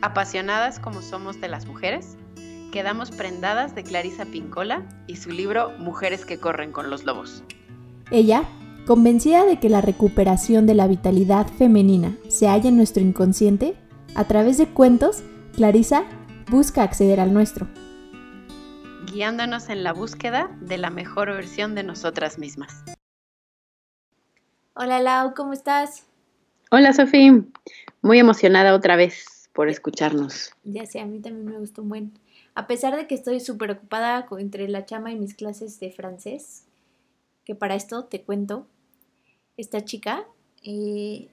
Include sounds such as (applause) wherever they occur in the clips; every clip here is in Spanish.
Apasionadas como somos de las mujeres, quedamos prendadas de Clarisa Pincola y su libro Mujeres que corren con los lobos. Ella, convencida de que la recuperación de la vitalidad femenina se halla en nuestro inconsciente, a través de cuentos, Clarisa busca acceder al nuestro. Guiándonos en la búsqueda de la mejor versión de nosotras mismas. Hola Lau, ¿cómo estás? Hola Sofía, muy emocionada otra vez por escucharnos. Ya sé, a mí también me gustó un buen. A pesar de que estoy súper ocupada entre la chama y mis clases de francés, que para esto te cuento, esta chica, eh,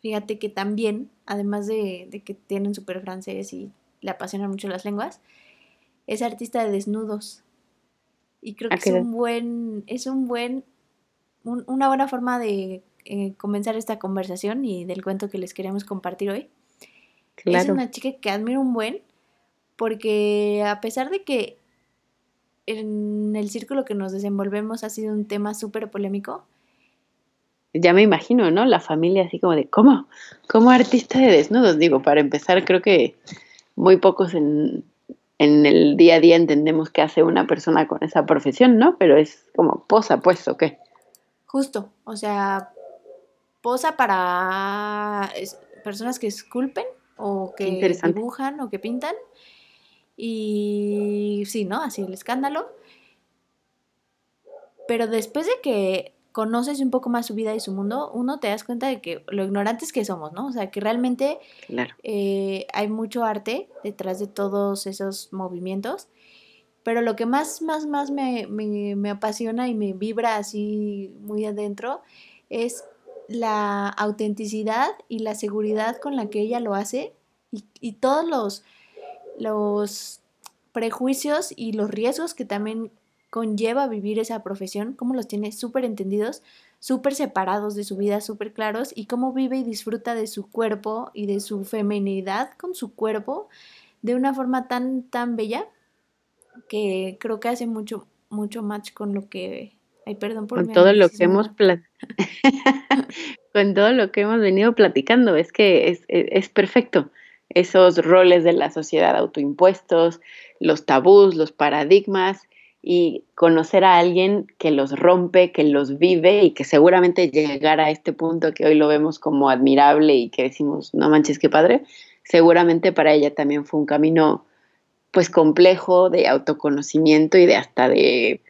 fíjate que también, además de, que tienen súper francés y le apasionan mucho las lenguas, es artista de desnudos. Y creo que es un buen, es un buen, una buena forma de eh, comenzar esta conversación y del cuento que les queremos compartir hoy. Es una chica que admiro un buen, porque a pesar de que en el círculo que nos desenvolvemos ha sido un tema súper polémico. Ya me imagino, ¿no? La familia así como de, ¿cómo? ¿Cómo artista de desnudos? Digo, para empezar, creo que muy pocos en, en el día a día entendemos qué hace una persona con esa profesión, ¿no? Pero es como posa, pues, ¿o qué? Justo, o sea, posa para personas que esculpen o que dibujan o que pintan. Y sí, ¿no? Así el escándalo. Pero después de que conoces un poco más su vida y su mundo, uno te das cuenta de que lo ignorantes que somos, ¿no? O sea, que realmente eh, hay mucho arte detrás de todos esos movimientos. Pero lo que más, más, más me, me apasiona y me vibra así muy adentro es la autenticidad y la seguridad con la que ella lo hace y, todos los, los prejuicios y los riesgos que también conlleva vivir esa profesión, cómo los tiene súper entendidos, súper separados de su vida, súper claros, y cómo vive y disfruta de su cuerpo y de su feminidad con su cuerpo de una forma tan, tan bella que creo que hace mucho, mucho match con lo que Ay, perdón por con todo lo que hemos (laughs) con todo lo que hemos venido platicando, es que es, e, es, perfecto. Esos roles de la sociedad autoimpuestos, los tabús, los paradigmas y conocer a alguien que los rompe, que los vive y que seguramente llegar a este punto que hoy lo vemos como admirable y que decimos, no manches, qué padre, seguramente para ella también fue un camino pues complejo de autoconocimiento y de hasta de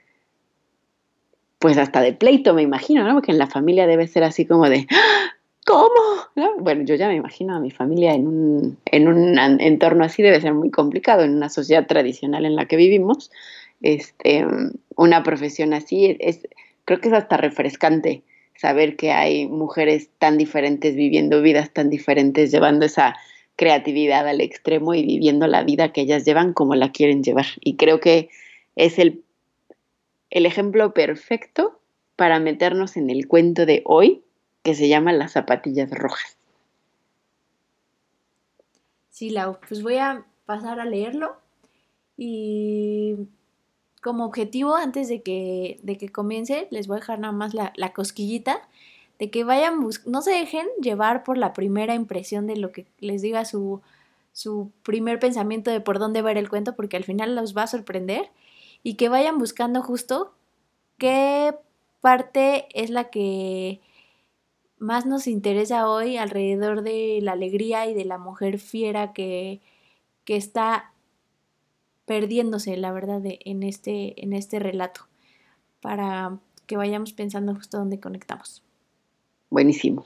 pues hasta de pleito, me imagino, ¿no? Porque en la familia debe ser así como de, ¡Ah! ¿cómo? Bueno, yo ya me imagino a mi familia en un, en un entorno así, debe ser muy complicado, en una sociedad tradicional en la que vivimos. Este, una profesión así, es, creo que es hasta refrescante saber que hay mujeres tan diferentes viviendo vidas tan diferentes, llevando esa creatividad al extremo y viviendo la vida que ellas llevan como la quieren llevar. Y creo que es el el ejemplo perfecto para meternos en el cuento de hoy que se llama Las zapatillas rojas. Sí, Lau, pues voy a pasar a leerlo y como objetivo, antes de que, de que comience, les voy a dejar nada más la, cosquillita de que vayan, no se dejen llevar por la primera impresión de lo que les diga su, su primer pensamiento de por dónde ver el cuento, porque al final los va a sorprender y que vayan buscando justo qué parte es la que más nos interesa hoy alrededor de la alegría y de la mujer fiera que, que está perdiéndose, la verdad, en, este, en este relato, para que vayamos pensando justo dónde conectamos. Buenísimo.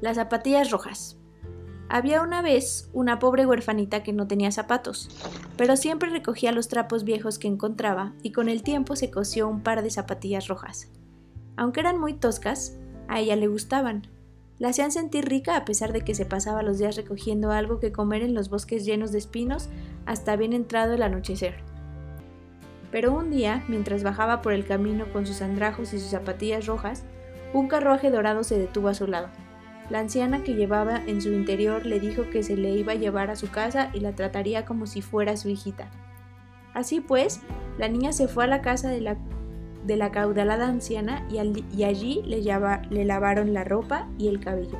Las zapatillas rojas. Había una vez una pobre huerfanita que no tenía zapatos, pero siempre recogía los trapos viejos que encontraba y con el tiempo se cosió un par de zapatillas rojas. Aunque eran muy toscas, a ella le gustaban. La hacían sentir rica a pesar de que se pasaba los días recogiendo algo que comer en los bosques llenos de espinos hasta bien entrado el anochecer. Pero un día, mientras bajaba por el camino con sus andrajos y sus zapatillas rojas, un carruaje dorado se detuvo a su lado. La anciana que llevaba en su interior le dijo que se le iba a llevar a su casa y la trataría como si fuera su hijita. Así pues, la niña se fue a la casa de la, de la caudalada anciana y, allí le, le lavaron la ropa y el cabello.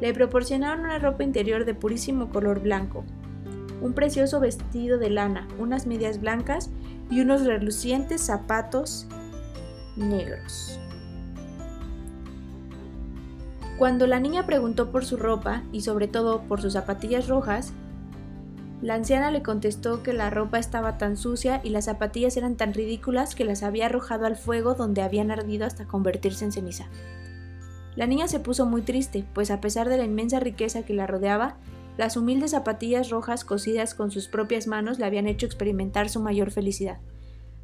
Le proporcionaron una ropa interior de purísimo color blanco, un precioso vestido de lana, unas medias blancas y unos relucientes zapatos negros. Cuando la niña preguntó por su ropa y sobre todo por sus zapatillas rojas, la anciana le contestó que la ropa estaba tan sucia y las zapatillas eran tan ridículas que las había arrojado al fuego donde habían ardido hasta convertirse en ceniza. La niña se puso muy triste, pues a pesar de la inmensa riqueza que la rodeaba, las humildes zapatillas rojas cosidas con sus propias manos le habían hecho experimentar su mayor felicidad.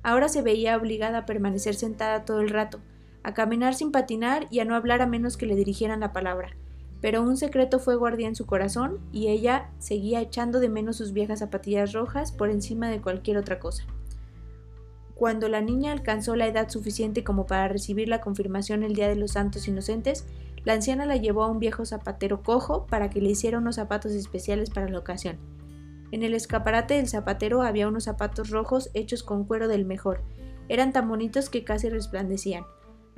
Ahora se veía obligada a permanecer sentada todo el rato, a caminar sin patinar y a no hablar a menos que le dirigieran la palabra. Pero un secreto fuego ardía en su corazón y ella seguía echando de menos sus viejas zapatillas rojas por encima de cualquier otra cosa. Cuando la niña alcanzó la edad suficiente como para recibir la confirmación el día de los santos inocentes, la anciana la llevó a un viejo zapatero cojo para que le hiciera unos zapatos especiales para la ocasión. En el escaparate del zapatero había unos zapatos rojos hechos con cuero del mejor. Eran tan bonitos que casi resplandecían.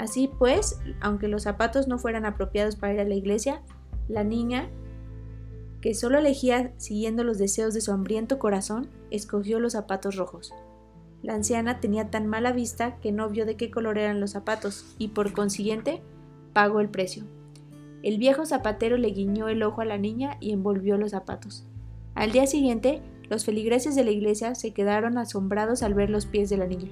Así pues, aunque los zapatos no fueran apropiados para ir a la iglesia, la niña, que solo elegía siguiendo los deseos de su hambriento corazón, escogió los zapatos rojos. La anciana tenía tan mala vista que no vio de qué color eran los zapatos y por consiguiente pagó el precio. El viejo zapatero le guiñó el ojo a la niña y envolvió los zapatos. Al día siguiente, los feligreses de la iglesia se quedaron asombrados al ver los pies de la niña.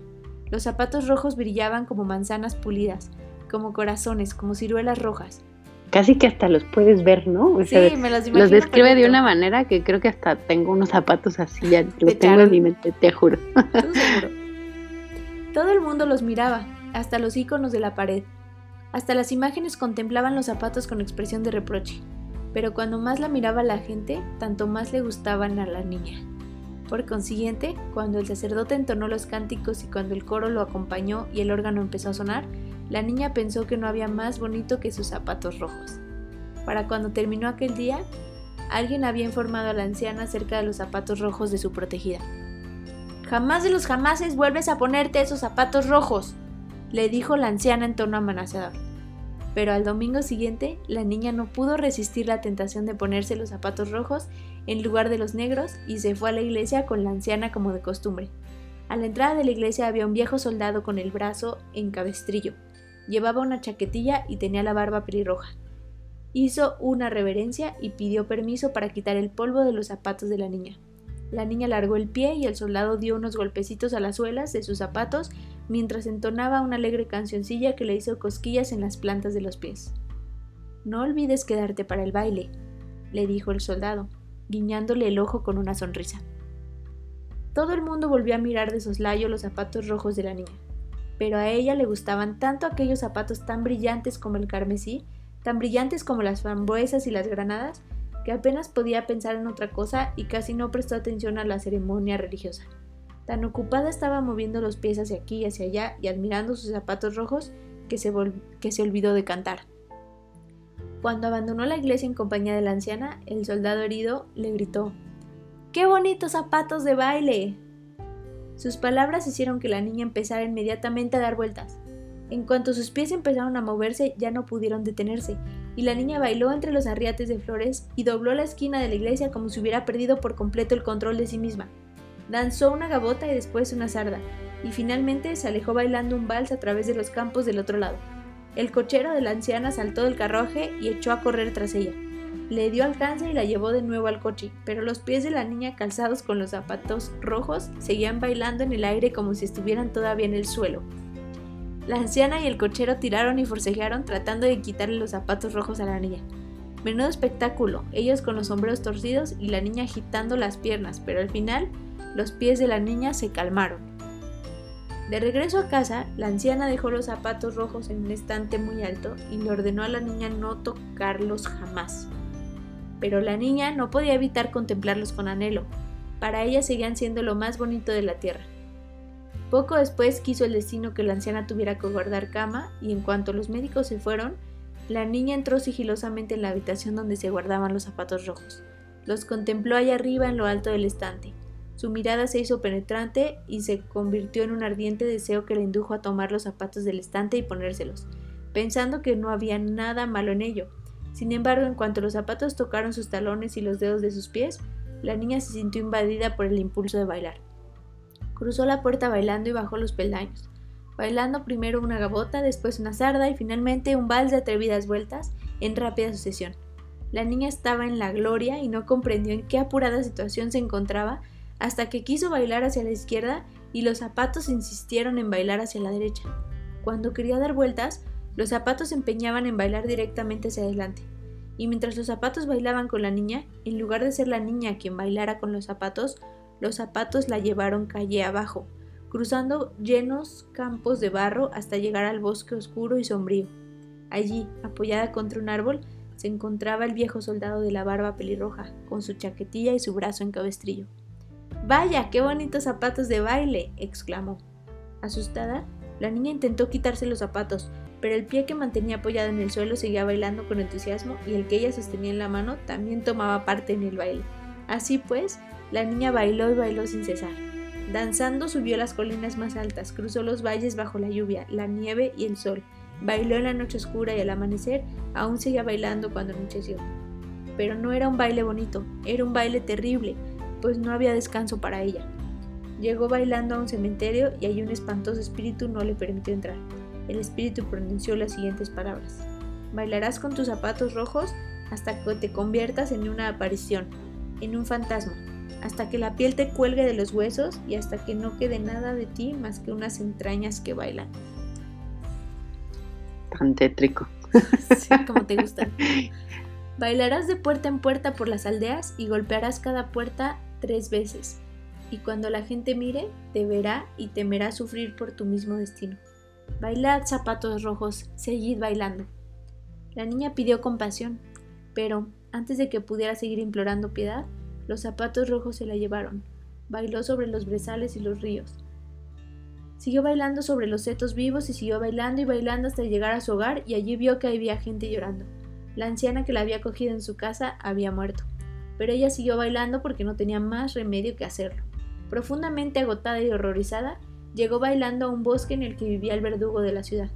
Los zapatos rojos brillaban como manzanas pulidas, como corazones, como ciruelas rojas. Casi que hasta los puedes ver, ¿no? sí, me los imagino. Los describe de una manera que creo que hasta tengo unos zapatos así, ya los tengo en mi mente, te juro. Todo el mundo los miraba, hasta los iconos de la pared, hasta las imágenes contemplaban los zapatos con expresión de reproche, pero cuando más la miraba la gente, tanto más le gustaban a la niña. Por consiguiente, cuando el sacerdote entonó los cánticos y cuando el coro lo acompañó y el órgano empezó a sonar, la niña pensó que no había más bonito que sus zapatos rojos. Para cuando terminó aquel día, alguien había informado a la anciana acerca de los zapatos rojos de su protegida. Jamás de los jamases vuelves a ponerte esos zapatos rojos, le dijo la anciana en tono amenazador. Pero al domingo siguiente, la niña no pudo resistir la tentación de ponerse los zapatos rojos en lugar de los negros y se fue a la iglesia con la anciana como de costumbre. A la entrada de la iglesia había un viejo soldado con el brazo en cabestrillo. Llevaba una chaquetilla y tenía la barba pelirroja. Hizo una reverencia y pidió permiso para quitar el polvo de los zapatos de la niña. La niña largó el pie y el soldado dio unos golpecitos a las suelas de sus zapatos mientras entonaba una alegre cancioncilla que le hizo cosquillas en las plantas de los pies. No olvides quedarte para el baile, le dijo el soldado, guiñándole el ojo con una sonrisa. Todo el mundo volvió a mirar de soslayo los zapatos rojos de la niña, pero a ella le gustaban tanto aquellos zapatos tan brillantes como el carmesí, tan brillantes como las frambuesas y las granadas, que apenas podía pensar en otra cosa y casi no prestó atención a la ceremonia religiosa. Tan ocupada estaba moviendo los pies hacia aquí y hacia allá y admirando sus zapatos rojos que se, que se olvidó de cantar. Cuando abandonó la iglesia en compañía de la anciana, el soldado herido le gritó ¡Qué bonitos zapatos de baile! Sus palabras hicieron que la niña empezara inmediatamente a dar vueltas. En cuanto sus pies empezaron a moverse, ya no pudieron detenerse, y la niña bailó entre los arriates de flores y dobló la esquina de la iglesia como si hubiera perdido por completo el control de sí misma. Danzó una gabota y después una sarda, y finalmente se alejó bailando un vals a través de los campos del otro lado. El cochero de la anciana saltó del carruaje y echó a correr tras ella. Le dio alcance y la llevó de nuevo al coche, pero los pies de la niña calzados con los zapatos rojos seguían bailando en el aire como si estuvieran todavía en el suelo. La anciana y el cochero tiraron y forcejearon tratando de quitarle los zapatos rojos a la niña. Menudo espectáculo, ellos con los sombreros torcidos y la niña agitando las piernas, pero al final los pies de la niña se calmaron. De regreso a casa, la anciana dejó los zapatos rojos en un estante muy alto y le ordenó a la niña no tocarlos jamás. Pero la niña no podía evitar contemplarlos con anhelo. Para ella seguían siendo lo más bonito de la tierra. Poco después quiso el destino que la anciana tuviera que guardar cama y en cuanto los médicos se fueron, la niña entró sigilosamente en la habitación donde se guardaban los zapatos rojos. Los contempló allá arriba en lo alto del estante. Su mirada se hizo penetrante y se convirtió en un ardiente deseo que le indujo a tomar los zapatos del estante y ponérselos, pensando que no había nada malo en ello. Sin embargo, en cuanto los zapatos tocaron sus talones y los dedos de sus pies, la niña se sintió invadida por el impulso de bailar. Cruzó la puerta bailando y bajó los peldaños, bailando primero una gabota, después una sarda y finalmente un vals de atrevidas vueltas en rápida sucesión. La niña estaba en la gloria y no comprendió en qué apurada situación se encontraba hasta que quiso bailar hacia la izquierda y los zapatos insistieron en bailar hacia la derecha. Cuando quería dar vueltas, los zapatos se empeñaban en bailar directamente hacia adelante. Y mientras los zapatos bailaban con la niña, en lugar de ser la niña quien bailara con los zapatos, los zapatos la llevaron calle abajo, cruzando llenos campos de barro hasta llegar al bosque oscuro y sombrío. Allí, apoyada contra un árbol, se encontraba el viejo soldado de la barba pelirroja, con su chaquetilla y su brazo en cabestrillo. Vaya, qué bonitos zapatos de baile, exclamó. Asustada, la niña intentó quitarse los zapatos, pero el pie que mantenía apoyado en el suelo seguía bailando con entusiasmo y el que ella sostenía en la mano también tomaba parte en el baile. Así pues, la niña bailó y bailó sin cesar. Danzando subió las colinas más altas, cruzó los valles bajo la lluvia, la nieve y el sol, bailó en la noche oscura y al amanecer aún seguía bailando cuando anocheció. Pero no era un baile bonito, era un baile terrible, pues no había descanso para ella. Llegó bailando a un cementerio y allí un espantoso espíritu no le permitió entrar. El espíritu pronunció las siguientes palabras. Bailarás con tus zapatos rojos hasta que te conviertas en una aparición, en un fantasma, hasta que la piel te cuelgue de los huesos y hasta que no quede nada de ti más que unas entrañas que bailan. Tan tétrico. sí, como te gusta. (laughs) Bailarás de puerta en puerta por las aldeas y golpearás cada puerta tres veces. Y cuando la gente mire, te verá y temerá sufrir por tu mismo destino. Bailad zapatos rojos, seguid bailando. La niña pidió compasión, pero antes de que pudiera seguir implorando piedad, los zapatos rojos se la llevaron. Bailó sobre los brezales y los ríos. Siguió bailando sobre los setos vivos y siguió bailando y bailando hasta llegar a su hogar y allí vio que había gente llorando. La anciana que la había cogido en su casa había muerto, pero ella siguió bailando porque no tenía más remedio que hacerlo. Profundamente agotada y horrorizada, llegó bailando a un bosque en el que vivía el verdugo de la ciudad.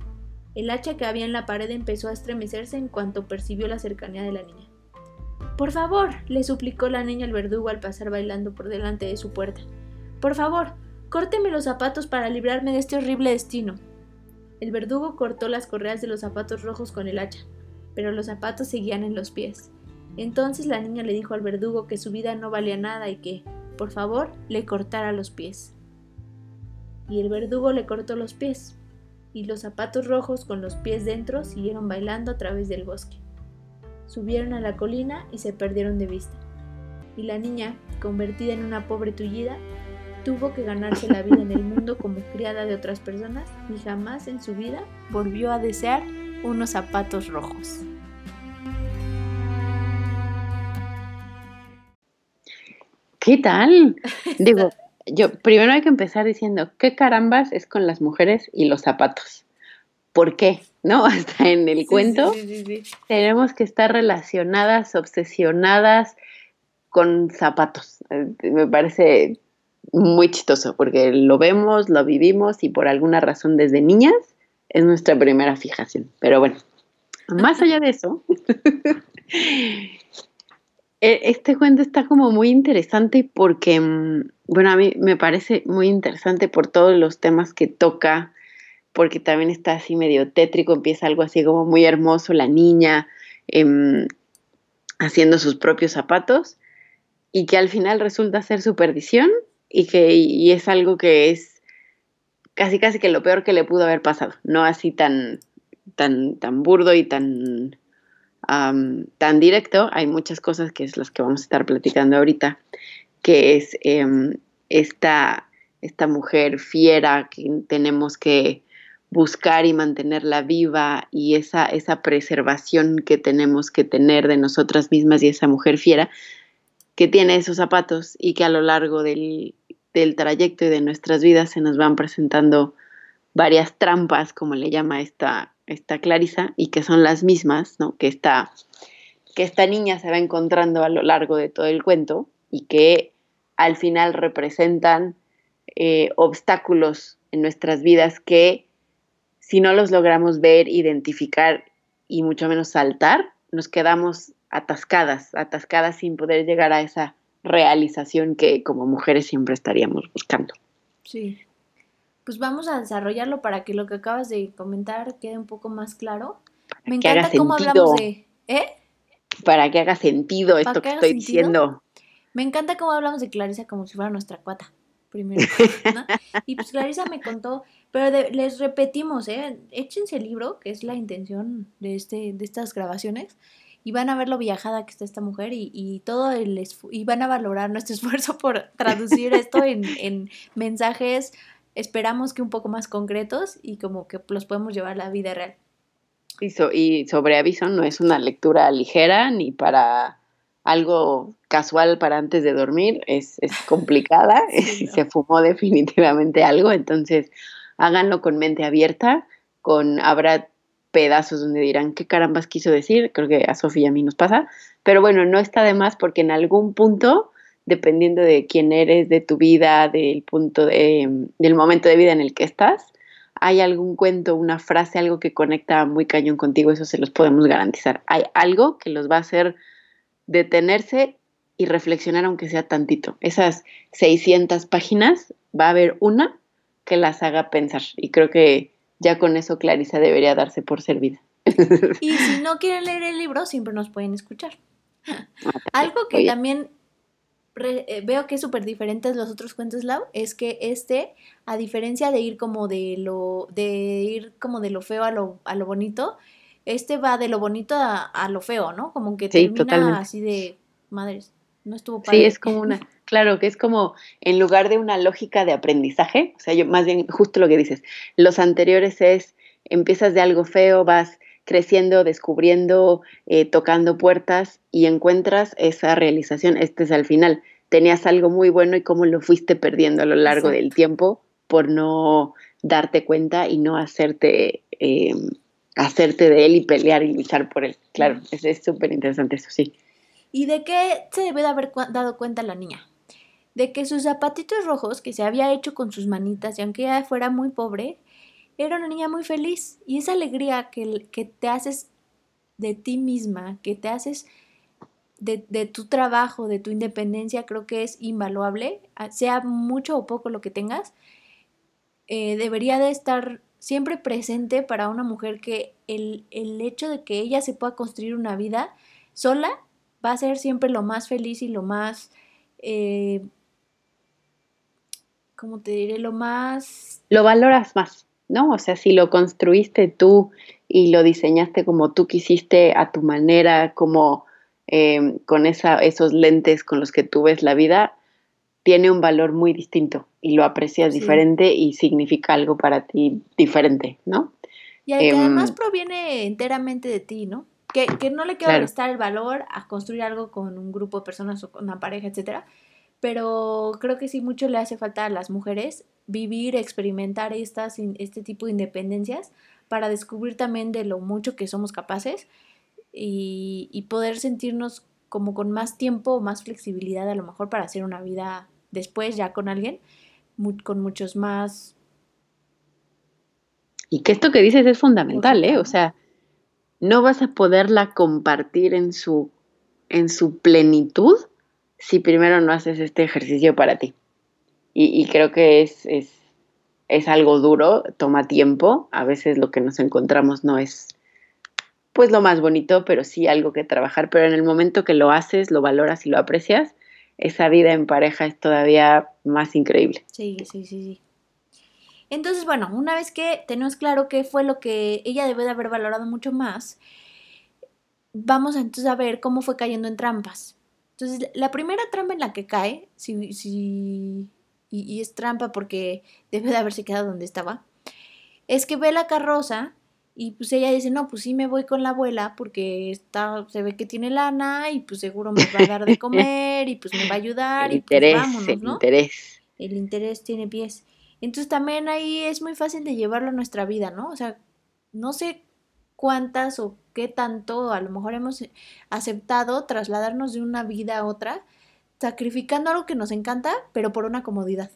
El hacha que había en la pared empezó a estremecerse en cuanto percibió la cercanía de la niña. Por favor, le suplicó la niña al verdugo al pasar bailando por delante de su puerta. Por favor, córteme los zapatos para librarme de este horrible destino. El verdugo cortó las correas de los zapatos rojos con el hacha pero los zapatos seguían en los pies. Entonces la niña le dijo al verdugo que su vida no valía nada y que, por favor, le cortara los pies. Y el verdugo le cortó los pies, y los zapatos rojos con los pies dentro siguieron bailando a través del bosque. Subieron a la colina y se perdieron de vista. Y la niña, convertida en una pobre tullida, tuvo que ganarse la vida en el mundo como criada de otras personas y jamás en su vida volvió a desear unos zapatos rojos. ¿Qué tal? (laughs) Digo, yo primero hay que empezar diciendo, ¿qué carambas es con las mujeres y los zapatos? ¿Por qué? ¿No? (laughs) Hasta en el cuento tenemos que estar relacionadas, obsesionadas con zapatos. Eh, me parece muy chistoso porque lo vemos, lo vivimos y por alguna razón desde niñas es nuestra primera fijación. Pero bueno, más allá de eso, (laughs) este cuento está como muy interesante porque, mm, bueno, a mí me parece muy interesante por todos los temas que toca, porque también está así medio tétrico, empieza algo así como muy hermoso, la niña em, haciendo sus propios zapatos y que al final resulta ser su perdición y que y es algo que es casi casi que lo peor que le pudo haber pasado, no así tan, tan, tan burdo y tan, tan directo. Hay muchas cosas que es las que vamos a estar platicando ahorita, que es em, esta, esta mujer fiera que tenemos que buscar y mantenerla viva y esa, esa preservación que tenemos que tener de nosotras mismas y esa mujer fiera que tiene esos zapatos y que a lo largo del, del trayecto y de nuestras vidas se nos van presentando varias trampas, como le llama esta, esta Clarisa, y que son las mismas, ¿no? Que esta, que esta niña se va encontrando a lo largo de todo el cuento y que al final representan eh, obstáculos en nuestras vidas que si no los logramos ver, identificar y mucho menos saltar, nos quedamos atascadas, atascadas sin poder llegar a esa realización que como mujeres siempre estaríamos buscando. Sí. Pues vamos a desarrollarlo para que lo que acabas de comentar quede un poco más claro. Me encanta cómo hablamos de... ¿Eh? Para que haga sentido esto que, estoy diciendo. Me encanta cómo hablamos de Clarisa como si fuera nuestra cuata, primero. (laughs) y pues Clarisa me contó, pero les repetimos, ¿eh? échense el libro, que es la intención de, este, de estas grabaciones, y van a ver lo viajada que está esta mujer y, todo el y van a valorar nuestro (laughs) esfuerzo por traducir esto en, mensajes, esperamos que un poco más concretos y como que los podemos llevar a la vida real. Y, y sobre aviso, no es una lectura ligera ni para algo casual para antes de dormir, es, (laughs) complicada, (laughs) se fumó definitivamente algo, entonces háganlo con mente abierta, con habrá pedazos donde dirán qué carambas quiso decir, creo que a Sofía y a mí nos pasa, pero bueno, no está de más porque en algún punto, dependiendo de quién eres, de tu vida, del punto de, del momento de vida en el que estás, hay algún cuento, una frase, algo que conecta muy cañón contigo, eso se los podemos garantizar. Hay algo que los va a hacer detenerse y reflexionar aunque sea tantito. Esas 600 páginas, va a haber una que las haga pensar y creo que ya con eso Clarisa debería darse por servida. Y si no quieren leer el libro, siempre nos pueden escuchar. Ah, Algo que también eh, veo que es súper diferente de los otros cuentos Lau es que este, a diferencia de ir como de lo, de ir como de lo feo a lo, a lo bonito, este va de lo bonito a, lo feo, ¿no? Como que termina así de madres. No estuvo padre. Sí, es como una, (laughs) claro, que es como en lugar de una lógica de aprendizaje, o sea, yo más bien justo lo que dices, los anteriores es empiezas de algo feo, vas creciendo, descubriendo, eh, tocando puertas y encuentras esa realización. Este es al final. Tenías algo muy bueno y cómo lo fuiste perdiendo a lo largo del tiempo por no darte cuenta y no hacerte, eh, hacerte de él y pelear y luchar por él. Claro, es súper interesante eso, sí. ¿Y de qué se debe de haber dado cuenta la niña? De que sus zapatitos rojos que se había hecho con sus manitas y aunque ella fuera muy pobre, era una niña muy feliz y esa alegría que, que te haces de ti misma, que te haces de, de, tu trabajo, de tu independencia, creo que es invaluable, sea mucho o poco lo que tengas, eh, debería de estar siempre presente para una mujer que el, el hecho de que ella se pueda construir una vida sola va a ser siempre lo más feliz y lo más, eh, ¿cómo te diré? Lo más... Lo valoras más, ¿no? O sea, si lo construiste tú y lo diseñaste como tú quisiste, a tu manera, como eh, con esa, esos lentes con los que tú ves la vida, tiene un valor muy distinto y lo aprecias diferente y significa algo para ti diferente, ¿no? Y además em, proviene enteramente de ti, ¿no? Que, no le quiero prestar el valor a construir algo con un grupo de personas o con una pareja, etcétera. Pero creo que sí mucho le hace falta a las mujeres vivir, experimentar estas, este tipo de independencias para descubrir también de lo mucho que somos capaces y, y poder sentirnos como con más tiempo o más flexibilidad a lo mejor para hacer una vida después ya con alguien, con muchos más... Y que esto que dices es fundamental, ¿eh? O sea, no vas a poderla compartir en su, en su plenitud si primero no haces este ejercicio para ti. Y, creo que es, es, es, algo duro, toma tiempo, a veces lo que nos encontramos no es pues lo más bonito, pero sí algo que trabajar, pero en el momento que lo haces, lo valoras y lo aprecias, esa vida en pareja es todavía más increíble. Sí, sí, sí, sí. Entonces, bueno, una vez que tenemos claro qué fue lo que ella debe de haber valorado mucho más, vamos entonces a ver cómo fue cayendo en trampas. Entonces, la primera trampa en la que cae, si, si, y, es trampa porque (laughs) debe de haberse quedado donde estaba, es que ve la carroza y pues ella dice, no, pues sí me voy con la abuela porque está, se ve que tiene lana y pues seguro me va a dar de (laughs) comer y pues me va a ayudar y pues vámonos, ¿no? El interés. El interés tiene pies. Entonces también ahí es muy fácil de llevarlo a nuestra vida, ¿no? O sea, no sé cuántas o qué tanto a lo mejor hemos aceptado trasladarnos de una vida a otra sacrificando algo que nos encanta, pero por una comodidad.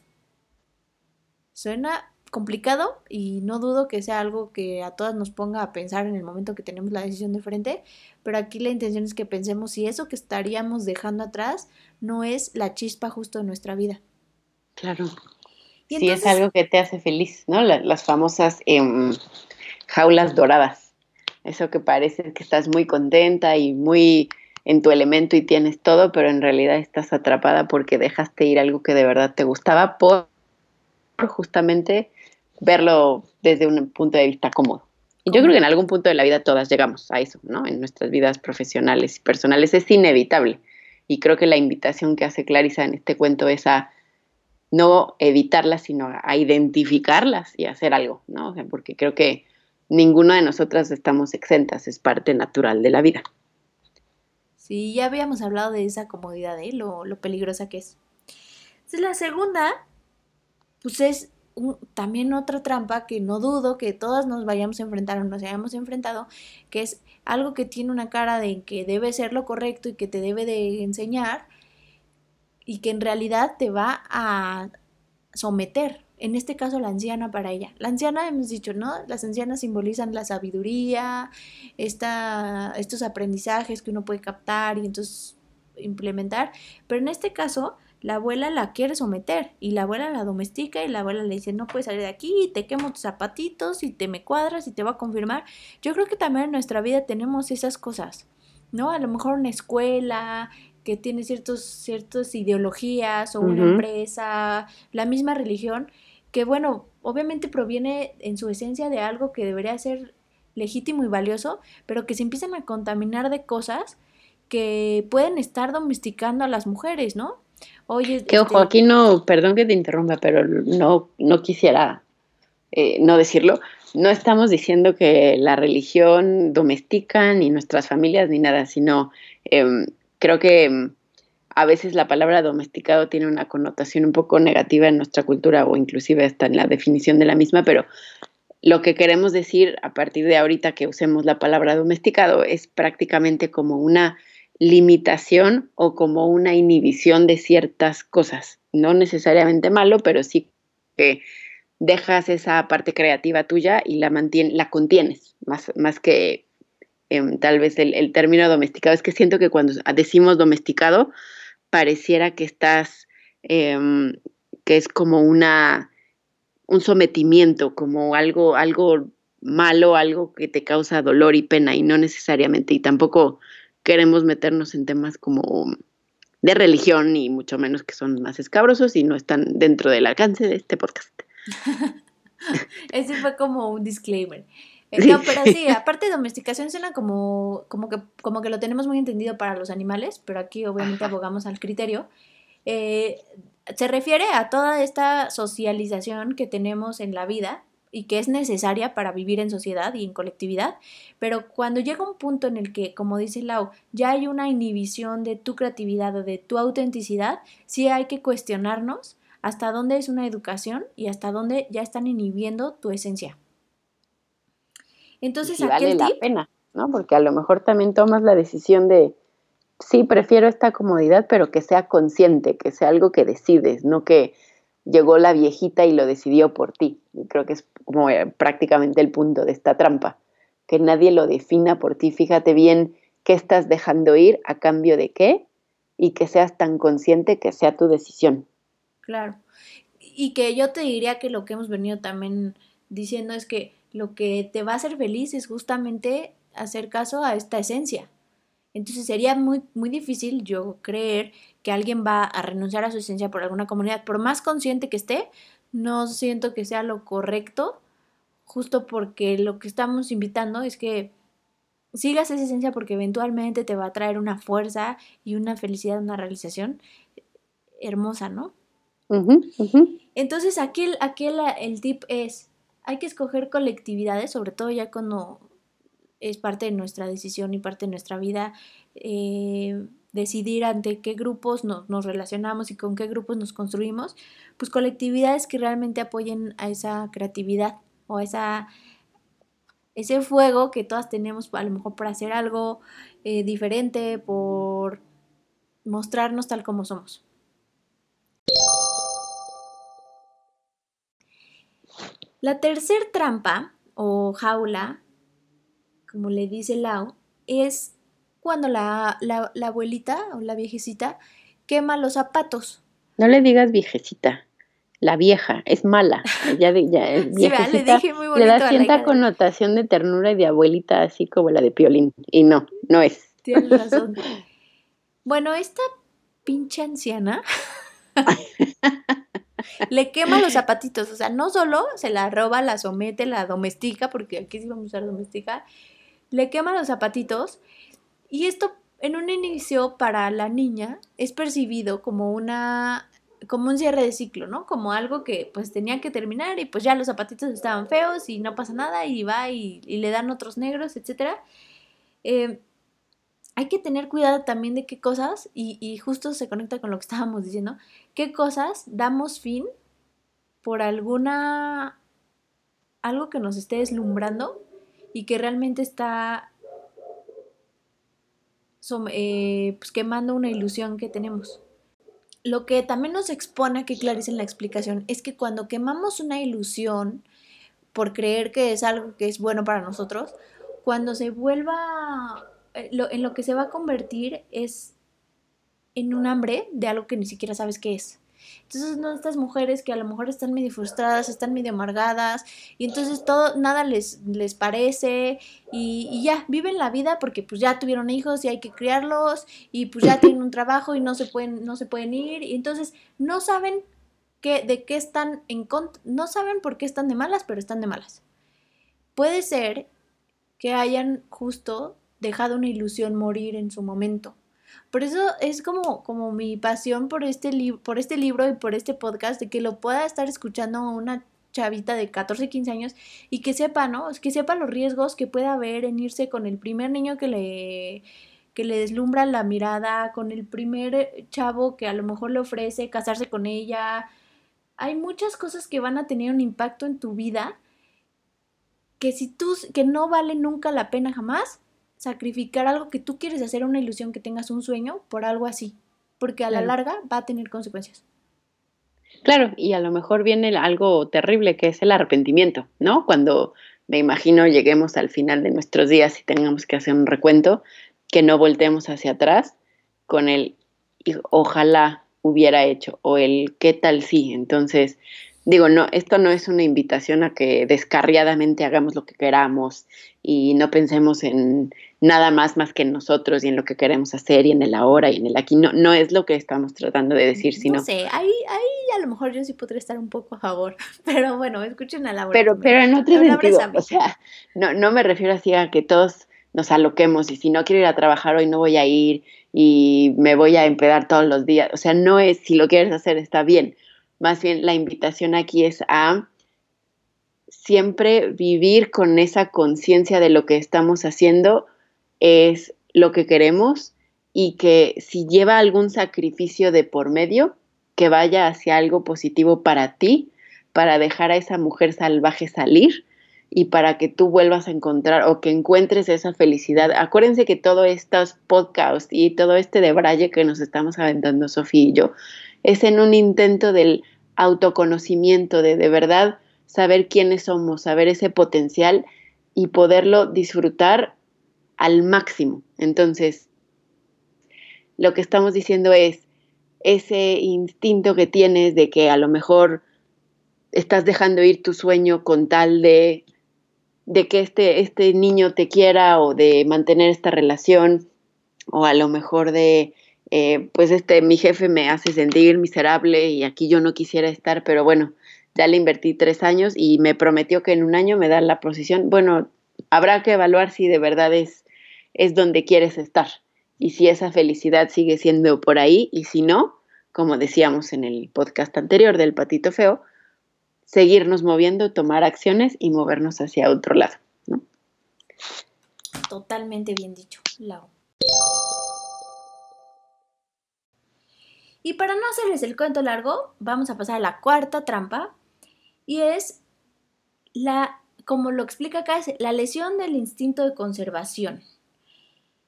Suena complicado y no dudo que sea algo que a todas nos ponga a pensar en el momento que tenemos la decisión de frente, pero aquí la intención es que pensemos si eso que estaríamos dejando atrás no es la chispa justo de nuestra vida. Claro. si es algo que te hace feliz, ¿no? las famosas em, jaulas doradas. Eso que parece que estás muy contenta y muy en tu elemento y tienes todo, pero en realidad estás atrapada porque dejaste ir algo que de verdad te gustaba por justamente verlo desde un punto de vista cómodo. Y yo creo que en algún punto de la vida todas llegamos a eso, ¿no? En nuestras vidas profesionales y personales es inevitable. Y creo que la invitación que hace Clarisa en este cuento es a no evitarlas, sino a identificarlas y hacer algo, ¿no? porque creo que ninguna de nosotras estamos exentas, es parte natural de la vida. Sí, ya habíamos hablado de esa comodidad, ¿eh? lo, lo peligrosa que es. La segunda, pues es también otra trampa que no dudo que todas nos vayamos a enfrentar o nos hayamos enfrentado, que es algo que tiene una cara de que debe ser lo correcto y que te debe de enseñar y que en realidad te va a someter. En este caso, la anciana para ella. La anciana, hemos dicho, ¿no? Las ancianas simbolizan la sabiduría, esta, estos aprendizajes que uno puede captar y entonces implementar. Pero en este caso, la abuela la quiere someter y la abuela la domestica y la abuela le dice, no puedes salir de aquí, te quemo tus zapatitos y te me cuadras y te va a confirmar. Yo creo que también en nuestra vida tenemos esas cosas, ¿no? A lo mejor una escuela que tiene ciertos, ciertas ideologías o una empresa, la misma religión, que bueno, obviamente proviene en su esencia de algo que debería ser legítimo y valioso, pero que se empiezan a contaminar de cosas que pueden estar domesticando a las mujeres, ¿no? Oye, que ojo, este aquí no, perdón que te interrumpa, pero no, no quisiera eh, no decirlo. No estamos diciendo que la religión domestica ni nuestras familias ni nada, sino em, creo que em, a veces la palabra domesticado tiene una connotación un poco negativa en nuestra cultura o inclusive hasta en la definición de la misma, pero lo que queremos decir a partir de ahorita que usemos la palabra domesticado es prácticamente como una limitación o como una inhibición de ciertas cosas. No necesariamente malo, pero sí que dejas esa parte creativa tuya y la, mantienes, la contienes, más, más que em, tal vez el, término domesticado. Es que siento que cuando decimos domesticado, pareciera que estás, em, que es como una, un sometimiento, como algo, algo malo, algo que te causa dolor y pena, y no necesariamente, y tampoco queremos meternos en temas como de religión y mucho menos que son más escabrosos y no están dentro del alcance de este podcast. (laughs) Ese fue como un disclaimer. No, pero sí, aparte de domesticación suena como, como, que, como que lo tenemos muy entendido para los animales, pero aquí obviamente abogamos al criterio. Eh, se refiere a toda esta socialización que tenemos en la vida y que es necesaria para vivir en sociedad y en colectividad, pero cuando llega un punto en el que, como dice Lau, ya hay una inhibición de tu creatividad o de tu autenticidad, sí hay que cuestionarnos hasta dónde es una educación y hasta dónde ya están inhibiendo tu esencia. Entonces, vale la pena, ¿no? Porque a lo mejor también tomas la decisión de, sí, prefiero esta comodidad, pero que sea consciente, que sea algo que decides, no que llegó la viejita y lo decidió por ti. Y creo que es como eh, prácticamente el punto de esta trampa, que nadie lo defina por ti. Fíjate bien qué estás dejando ir a cambio de qué y que seas tan consciente que sea tu decisión. Claro. Y que yo te diría que lo que hemos venido también diciendo es que lo que te va a hacer feliz es justamente hacer caso a esta esencia. Entonces sería muy, muy difícil yo creer que alguien va a renunciar a su esencia por alguna comunidad, por más consciente que esté, no siento que sea lo correcto, justo porque lo que estamos invitando es que sigas esa esencia porque eventualmente te va a traer una fuerza y una felicidad, una realización hermosa, ¿no? Entonces aquí, aquí el tip es, hay que escoger colectividades, sobre todo ya cuando es parte de nuestra decisión y parte de nuestra vida, eh, decidir ante qué grupos nos relacionamos y con qué grupos nos construimos, pues colectividades que realmente apoyen a esa creatividad o a esa, ese fuego que todas tenemos a lo mejor por hacer algo eh, diferente, por mostrarnos tal como somos. La tercer trampa o jaula, como le dice Lau, es cuando la, abuelita o la viejecita quema los zapatos. No le digas viejecita, la vieja, es mala. Ya, ya es (laughs) sí, le, dije muy le da cierta connotación de ternura y de abuelita, así como la de Piolín. Y no, no es. Tienes (laughs) razón. bueno, esta pinche anciana (laughs) le quema los (laughs) zapatitos, o sea, no solo se la roba, la somete, la domestica, porque aquí sí vamos a usar domestica, le quema los zapatitos y esto en un inicio para la niña es percibido como una como un cierre de ciclo, ¿no? Como algo que pues tenía que terminar y pues ya los zapatitos estaban feos y no pasa nada y va y, le dan otros negros, etc. Eh, hay que tener cuidado también de qué cosas, y, justo se conecta con lo que estábamos diciendo, qué cosas damos fin por alguna, algo que nos esté deslumbrando y que realmente está eh, pues, quemando una ilusión que tenemos. Lo que también nos expone que Clarice la explicación es que cuando quemamos una ilusión por creer que es algo que es bueno para nosotros, cuando se vuelva eh, en lo que se va a convertir es en un hambre de algo que ni siquiera sabes qué es. Entonces, no, estas mujeres que a lo mejor están medio frustradas, están medio amargadas, y entonces todo, nada les, les parece, y, ya, viven la vida porque pues ya tuvieron hijos y hay que criarlos, y pues ya tienen un trabajo y no se pueden, no se pueden ir, y entonces no saben qué, de qué están en contra, no saben por qué están de malas, pero están de malas. Puede ser que hayan justo dejado una ilusión morir en su momento. Por eso es como, como mi pasión por este, por este libro y por este podcast, de que lo pueda estar escuchando una chavita de 14, 15 años y que sepa, ¿no? Que sepa los riesgos que puede haber en irse con el primer niño que le que le deslumbra la mirada, con el primer chavo que a lo mejor le ofrece casarse con ella. Hay muchas cosas que van a tener un impacto en tu vida que si tú que no vale nunca la pena jamás sacrificar algo que tú quieres hacer, una ilusión que tengas un sueño por algo así, porque a la larga va a tener consecuencias. Claro, y a lo mejor viene algo terrible que es el arrepentimiento, ¿no? Cuando me imagino lleguemos al final de nuestros días y tengamos que hacer un recuento, que no volteemos hacia atrás con el ojalá hubiera hecho o el qué tal sí. Entonces, digo, no, esto no es una invitación a que descarriadamente hagamos lo que queramos y no pensemos en nada más más que en nosotros y en lo que queremos hacer y en el ahora y en el aquí. No, no es lo que estamos tratando de decir, sino... No sé, ahí, ahí a lo mejor yo sí podría estar un poco a favor, (laughs) pero bueno, escuchen a la Pero, pero en otro sentido, o sea, no, no me refiero así a que todos nos aloquemos y si no quiero ir a trabajar hoy no voy a ir y me voy a empedar todos los días. O sea, no es si lo quieres hacer está bien, más bien la invitación aquí es a siempre vivir con esa conciencia de lo que estamos haciendo es lo que queremos y que si lleva algún sacrificio de por medio, que vaya hacia algo positivo para ti, para dejar a esa mujer salvaje salir y para que tú vuelvas a encontrar o que encuentres esa felicidad. Acuérdense que todos estos podcasts y todo este de Braille que nos estamos aventando Sofía y yo es en un intento del autoconocimiento, de de verdad saber quiénes somos, saber ese potencial y poderlo disfrutar al máximo. Entonces, lo que estamos diciendo es ese instinto que tienes de que a lo mejor estás dejando ir tu sueño con tal de, de que este, este niño te quiera o de mantener esta relación o a lo mejor de eh, pues este, mi jefe me hace sentir miserable y aquí yo no quisiera estar, pero bueno, ya le invertí tres años y me prometió que en un año me da la posición. Bueno, habrá que evaluar si de verdad es, es donde quieres estar y si esa felicidad sigue siendo por ahí y si no, como decíamos en el podcast anterior del patito feo, seguirnos moviendo, tomar acciones y movernos hacia otro lado. ¿no? Totalmente bien dicho, Lau. Y para no hacerles el cuento largo, vamos a pasar a la cuarta trampa. Y es la, como lo explica acá, es la lesión del instinto de conservación.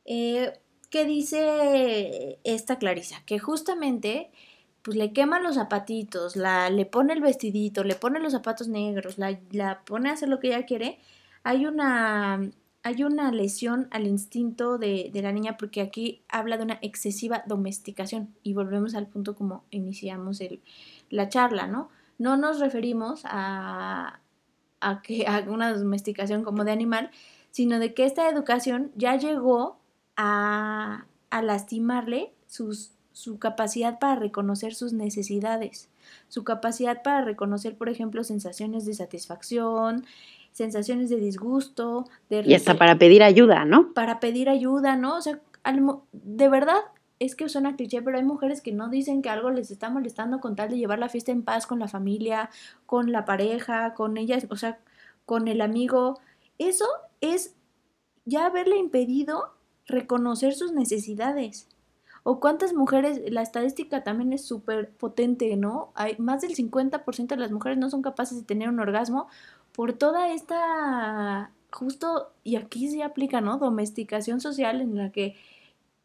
Eh, ¿qué dice esta Clarisa? Que justamente pues le quema los zapatitos, la, le pone el vestidito, le pone los zapatos negros, la, la pone a hacer lo que ella quiere, hay una, hay una lesión al instinto de, de, la niña porque aquí habla de una excesiva domesticación y volvemos al punto como iniciamos el, la charla, ¿no? No nos referimos a, a que (laughs) haga una domesticación como de animal, sino de que esta educación ya llegó a, a lastimarle sus su capacidad para reconocer sus necesidades, su capacidad para reconocer, por ejemplo, sensaciones de satisfacción, sensaciones de disgusto, de... Y hasta para pedir ayuda, ¿no? Para pedir ayuda, ¿no? O sea, de verdad es que suena cliché, pero hay mujeres que no dicen que algo les está molestando con tal de llevar la fiesta en paz con la familia, con la pareja, con ellas, o sea, con el amigo. Eso es ya haberle impedido reconocer sus necesidades. O cuántas mujeres, la estadística también es súper potente, ¿no? Hay más del 50% de las mujeres no son capaces de tener un orgasmo por toda esta, justo, y aquí se aplica, ¿no? Domesticación social en la que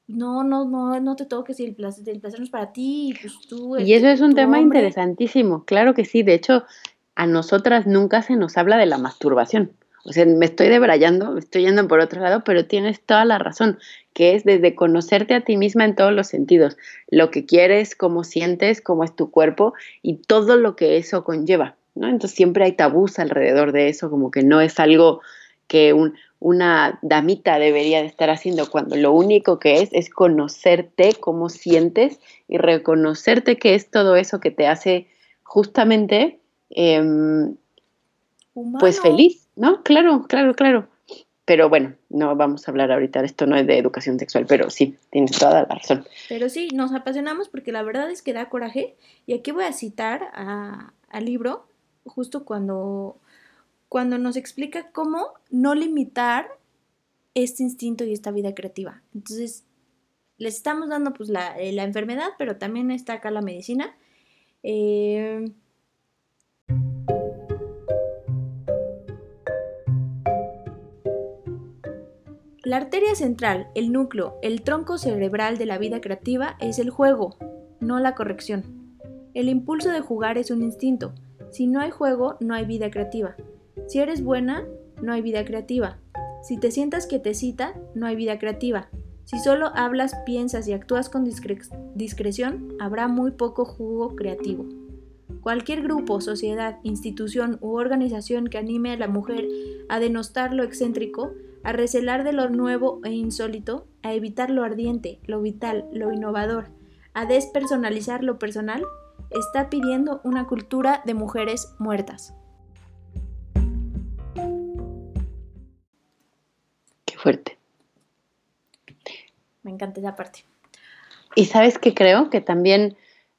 no, no, no, no te toques y el placer, el placer no es para ti, pues tú... Y eso es un tema interesantísimo, claro que sí, de hecho, a nosotras nunca se nos habla de la masturbación. O sea, me estoy debrayando, me estoy yendo por otro lado, pero tienes toda la razón, que es desde conocerte a ti misma en todos los sentidos, lo que quieres, cómo sientes, cómo es tu cuerpo y todo lo que eso conlleva, ¿no? Entonces siempre hay tabús alrededor de eso, como que no es algo que una damita debería de estar haciendo, cuando lo único que es es conocerte, cómo sientes y reconocerte que es todo eso que te hace justamente, em, pues feliz no, claro, claro, claro. Pero bueno, no vamos a hablar ahorita, esto no es de educación sexual, pero sí, tienes toda la razón. Pero sí, nos apasionamos porque la verdad es que da coraje. Y aquí voy a citar al libro, justo cuando, cuando nos explica cómo no limitar este instinto y esta vida creativa. Entonces, les estamos dando pues la, la enfermedad, pero también está acá la medicina. Eh, La arteria central, el núcleo, el tronco cerebral de la vida creativa es el juego, no la corrección. El impulso de jugar es un instinto. Si no hay juego, no hay vida creativa. Si eres buena, no hay vida creativa. Si te sientas quietecita, no hay vida creativa. Si solo hablas, piensas y actúas con discreción, habrá muy poco jugo creativo. Cualquier grupo, sociedad, institución u organización que anime a la mujer a denostar lo excéntrico a recelar de lo nuevo e insólito, a evitar lo ardiente, lo vital, lo innovador, a despersonalizar lo personal, está pidiendo una cultura de mujeres muertas. Qué fuerte. Me encanta esa parte. Y sabes que creo que también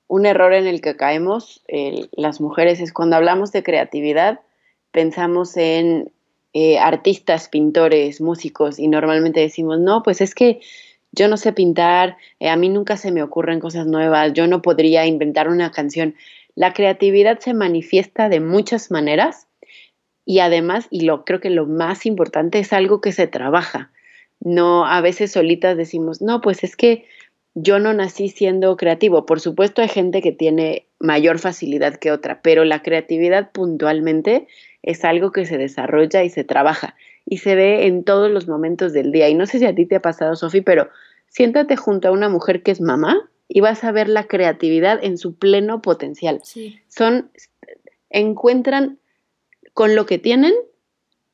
un error en el que caemos las mujeres es cuando hablamos de creatividad, pensamos en eh, artistas, pintores, músicos, y normalmente decimos, no, pues es que yo no sé pintar, eh, a mí nunca se me ocurren cosas nuevas, yo no podría inventar una canción. La creatividad se manifiesta de muchas maneras y además, y lo creo que lo más importante es algo que se trabaja. No, a veces solitas decimos, no, pues es que yo no nací siendo creativo. Por supuesto hay gente que tiene mayor facilidad que otra, pero la creatividad puntualmente es algo que se desarrolla y se trabaja y se ve en todos los momentos del día. Y no sé si a ti te ha pasado, Sofi, pero siéntate junto a una mujer que es mamá y vas a ver la creatividad en su pleno potencial. Son, encuentran con lo que tienen,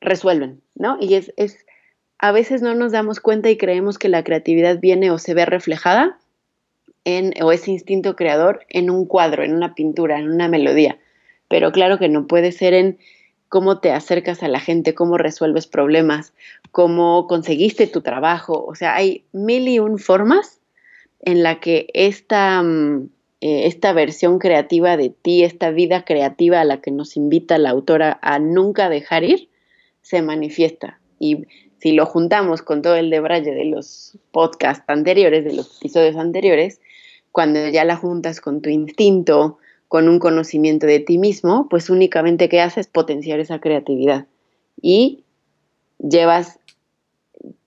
resuelven, ¿no? Y es, es, a veces no nos damos cuenta y creemos que la creatividad viene o se ve reflejada en, o ese instinto creador en un cuadro, en una pintura, en una melodía. Pero claro que no puede ser en cómo te acercas a la gente, cómo resuelves problemas, cómo conseguiste tu trabajo. O sea, hay mil y un formas en la que esta, mm, eh, esta versión creativa de ti, esta vida creativa a la que nos invita la autora a nunca dejar ir, se manifiesta. Y si lo juntamos con todo el debraye de los podcasts anteriores, de los episodios anteriores, cuando ya la juntas con tu instinto, con un conocimiento de ti mismo, pues únicamente que haces potenciar esa creatividad y llevas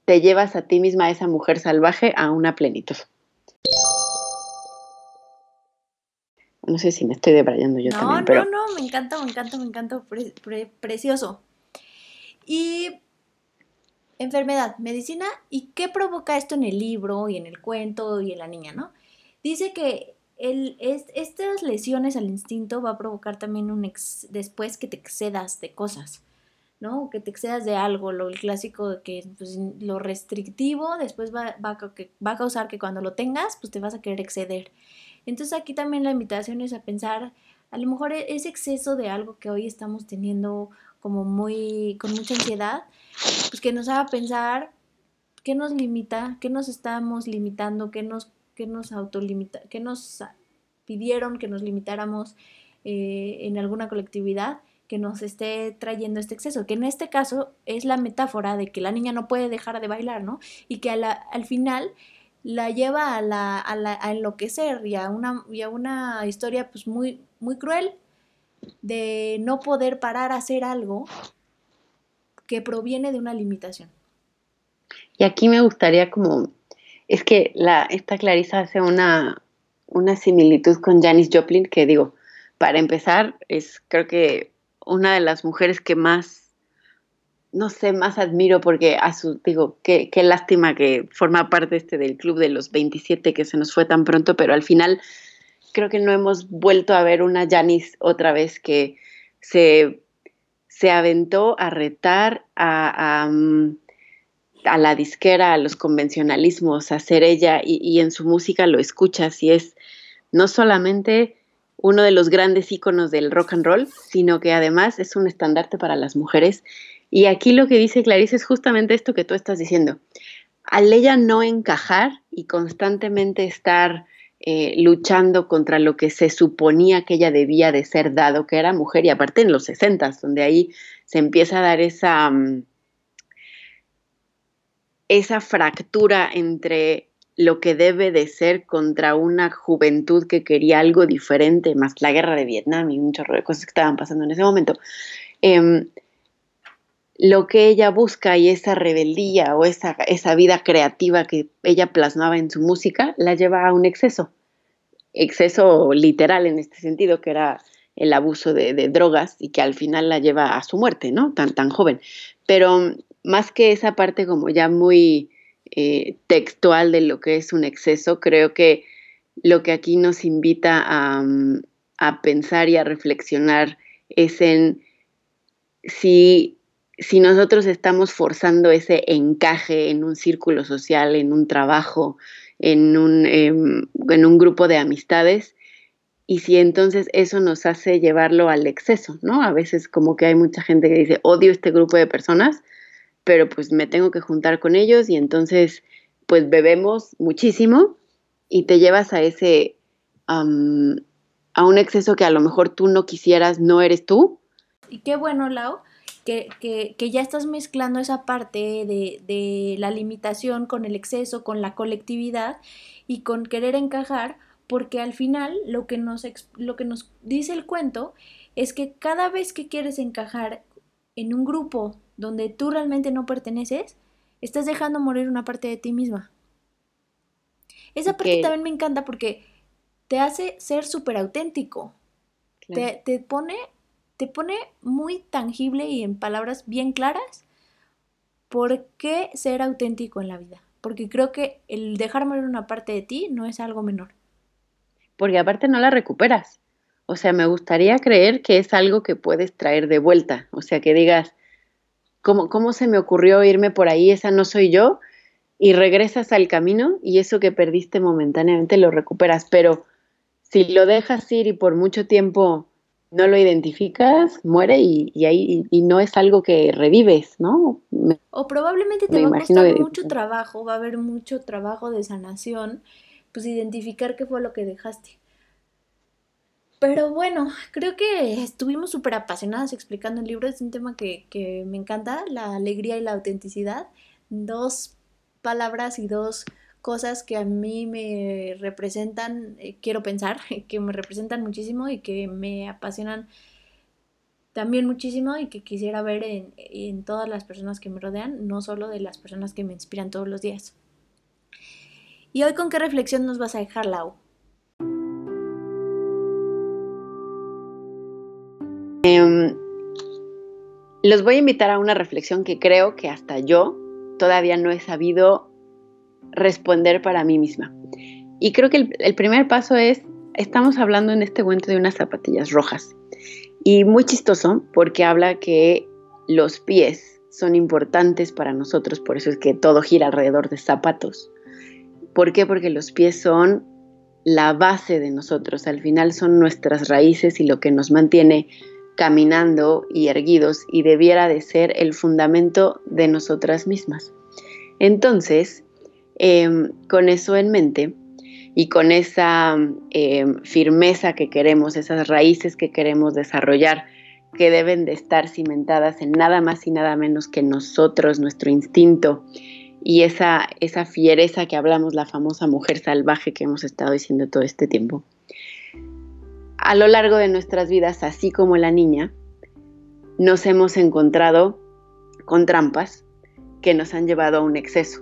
te llevas a ti misma, a esa mujer salvaje, a una plenitud. No sé si me estoy debrayando yo también, pero... No, no, me encanta, me encanta, me encanta, precioso. Y enfermedad, medicina, ¿y qué provoca esto en el libro y en el cuento y en la niña, no? Dice que estas lesiones al instinto va a provocar también un ex, después que te excedas de cosas, ¿no? Que te excedas de algo, lo clásico de que pues, lo restrictivo después va, va, va a causar que cuando lo tengas, pues te vas a querer exceder. Entonces aquí también la invitación es a pensar, a lo mejor e-, ese exceso de algo que hoy estamos teniendo como muy, con mucha ansiedad, pues que nos haga pensar qué nos limita, qué nos estamos limitando, qué nos, qué nos autolimita, qué nos pidieron que nos limitáramos eh, en alguna colectividad que nos esté trayendo este exceso, que en este caso es la metáfora de que la niña no puede dejar de bailar, ¿no? Y que al final la lleva a, la, a, la, a enloquecer y a, una, y a una historia pues muy, muy cruel de no poder parar a hacer algo que proviene de una limitación. Y aquí me gustaría como, es que la, esta Clarisa hace una, una similitud con Janis Joplin, que digo, para empezar, es creo que una de las mujeres que más no sé, más admiro porque a su, digo, qué, qué lástima que forma parte este del club de los 27 que se nos fue tan pronto, pero al final creo que no hemos vuelto a ver una Janis otra vez que se, se aventó a retar a, mm, a, la disquera, a los convencionalismos, a ser ella y, en su música lo escuchas y es no solamente uno de los grandes íconos del rock and roll, sino que además es un estandarte para las mujeres y aquí lo que dice Clarice es justamente esto que tú estás diciendo. Al ella no encajar y constantemente estar eh, luchando contra lo que se suponía que ella debía de ser dado, que era mujer, y aparte en los 60, donde ahí se empieza a dar esa, mm, esa fractura entre lo que debe de ser contra una juventud que quería algo diferente, más la guerra de Vietnam y un chorro de cosas que estaban pasando en ese momento. Em, lo que ella busca y esa rebeldía o esa, esa vida creativa que ella plasmaba en su música la lleva a un exceso, exceso literal en este sentido, que era el abuso de, drogas y que al final la lleva a su muerte, ¿no? Tan, tan joven. Pero más que esa parte como ya muy eh, textual de lo que es un exceso, creo que lo que aquí nos invita a, a pensar y a reflexionar es en si si nosotros estamos forzando ese encaje en un círculo social, en un trabajo, en un, em, en un grupo de amistades, y si entonces eso nos hace llevarlo al exceso, ¿no? A veces como que hay mucha gente que dice, odio este grupo de personas, pero pues me tengo que juntar con ellos y entonces pues bebemos muchísimo y te llevas a ese, a un exceso que a lo mejor tú no quisieras, no eres tú. Y qué bueno, Lau, que, ya estás mezclando esa parte de, la limitación con el exceso, con la colectividad y con querer encajar, porque al final lo que nos, lo que nos dice el cuento es que cada vez que quieres encajar en un grupo donde tú realmente no perteneces, estás dejando morir una parte de ti misma. Esa parte también me encanta porque te hace ser súper auténtico. Te, te, pone te pone muy tangible y en palabras bien claras por qué ser auténtico en la vida. Porque creo que el dejar morir una parte de ti no es algo menor. Porque aparte no la recuperas. O sea, me gustaría creer que es algo que puedes traer de vuelta. O sea, que digas, ¿cómo, cómo se me ocurrió irme por ahí? Esa no soy yo. Y regresas al camino y eso que perdiste momentáneamente lo recuperas. Pero si lo dejas ir y por mucho tiempo no lo identificas, muere y, ahí y no es algo que revives, ¿no? o probablemente te va a costar mucho trabajo, va a haber mucho trabajo de sanación, pues identificar qué fue lo que dejaste. Pero bueno, creo que estuvimos súper apasionadas explicando el libro, es un tema que, que me encanta, la alegría y la autenticidad, dos palabras y dos cosas que a mí me representan, eh, quiero pensar, (laughs) que me representan muchísimo y que me apasionan también muchísimo y que quisiera ver en, en todas las personas que me rodean, no solo de las personas que me inspiran todos los días. ¿Y hoy con qué reflexión nos vas a dejar, Lau? Em, los voy a invitar a una reflexión que creo que hasta yo todavía no he sabido responder para mí misma. Y creo que el, primer paso es, estamos hablando en este cuento de unas zapatillas rojas. Y muy chistoso porque habla que los pies son importantes para nosotros, por eso es que todo gira alrededor de zapatos. ¿Por qué? Porque los pies son la base de nosotros, al final son nuestras raíces y lo que nos mantiene caminando y erguidos y debiera de ser el fundamento de nosotras mismas. Entonces, em, con eso en mente y con esa em, firmeza que queremos, esas raíces que queremos desarrollar, que deben de estar cimentadas en nada más y nada menos que nosotros, nuestro instinto y esa, esa fiereza que hablamos, la famosa mujer salvaje que hemos estado diciendo todo este tiempo a lo largo de nuestras vidas, así como la niña, nos hemos encontrado con trampas que nos han llevado a un exceso,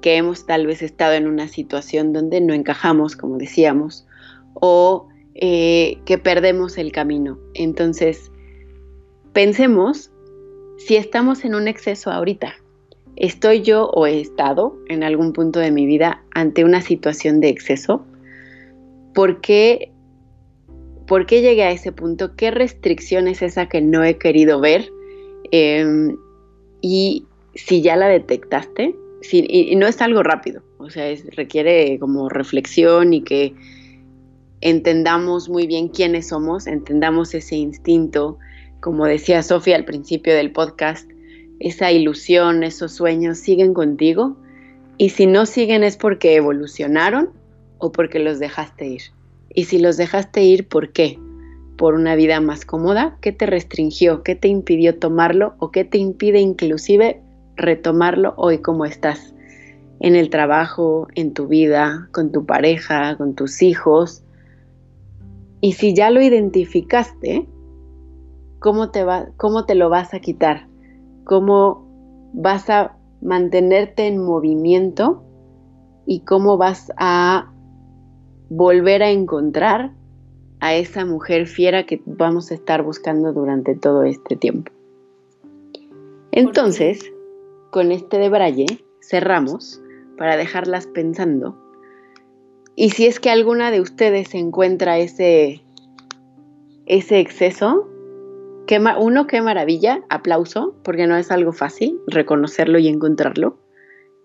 que hemos tal vez estado en una situación donde no encajamos, como decíamos, o eh, que perdemos el camino. Entonces, pensemos si estamos en un exceso ahorita. ¿Estoy yo o he estado en algún punto de mi vida ante una situación de exceso? ¿Por qué ¿Por qué llegué a ese punto? ¿Qué restricción es esa que no he querido ver? Em, y si ya la detectaste, y, no es algo rápido, o sea, requiere como reflexión y que entendamos muy bien quiénes somos, entendamos ese instinto, como decía Sofía al principio del podcast, esa ilusión, esos sueños siguen contigo y si no siguen es porque evolucionaron o porque los dejaste ir. Y si los dejaste ir, ¿por qué? ¿Por una vida más cómoda? ¿Qué te restringió? ¿Qué te impidió tomarlo? ¿O qué te impide inclusive retomarlo hoy como estás? En el trabajo, en tu vida, con tu pareja, con tus hijos. Y si ya lo identificaste, ¿cómo te, va, cómo te lo vas a quitar? ¿Cómo vas a mantenerte en movimiento? ¿Y cómo vas a volver a encontrar a esa mujer fiera que vamos a estar buscando durante todo este tiempo. Entonces, con este de Braille cerramos para dejarlas pensando. Y si es que alguna de ustedes encuentra ese, ese exceso, qué uno, qué maravilla, aplauso, porque no es algo fácil reconocerlo y encontrarlo.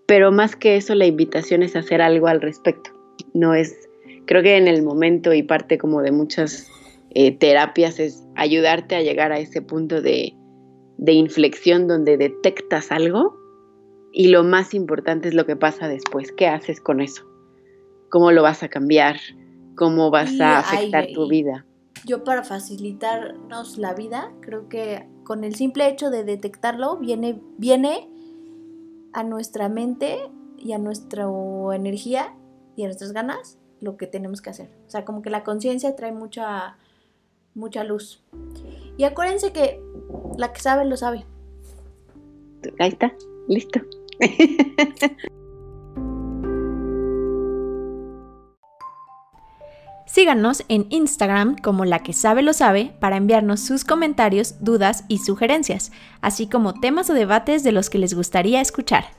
Pero más que eso, la invitación es hacer algo al respecto. No es creo que en el momento y parte como de muchas eh, terapias es ayudarte a llegar a ese punto de, de inflexión donde detectas algo y lo más importante es lo que pasa después. ¿Qué haces con eso? ¿Cómo lo vas a cambiar? ¿Cómo vas a afectar tu vida? Yo para facilitarnos la vida, creo que con el simple hecho de detectarlo viene, viene a nuestra mente y a nuestra energía y a nuestras ganas lo que tenemos que hacer. O sea, como que la conciencia trae mucha, mucha luz. Y acuérdense que la que sabe lo sabe. Ahí está, listo. (laughs) Síganos en Instagram como la que sabe lo sabe para enviarnos sus comentarios, dudas y sugerencias, así como temas o debates de los que les gustaría escuchar.